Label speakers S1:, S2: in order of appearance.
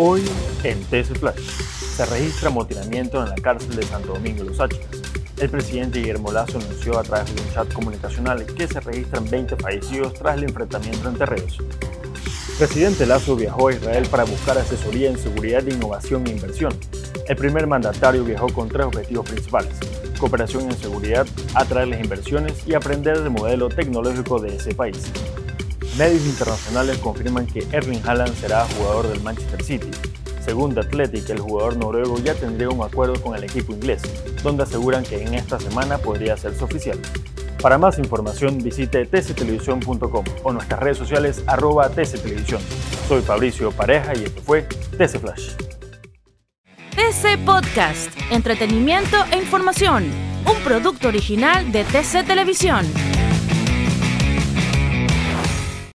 S1: Hoy en TC Flash se registra amotinamiento en la cárcel de Santo Domingo los Áchilas. El presidente Guillermo Lazo anunció a través de un chat comunicacional que se registran 20 fallecidos tras el enfrentamiento entre redes. Presidente Lazo viajó a Israel para buscar asesoría en seguridad, innovación e inversión. El primer mandatario viajó con tres objetivos principales. Cooperación en seguridad, atraer las inversiones y aprender del modelo tecnológico de ese país. Medios internacionales confirman que Erling Haaland será jugador del Manchester City. Según The Athletic, el jugador noruego ya tendría un acuerdo con el equipo inglés, donde aseguran que en esta semana podría hacerse oficial. Para más información visite tctelevisión.com o nuestras redes sociales arroba tctelevisión. Soy Fabricio Pareja y esto fue TC Flash.
S2: TC Podcast, entretenimiento e información, un producto original de TC Televisión.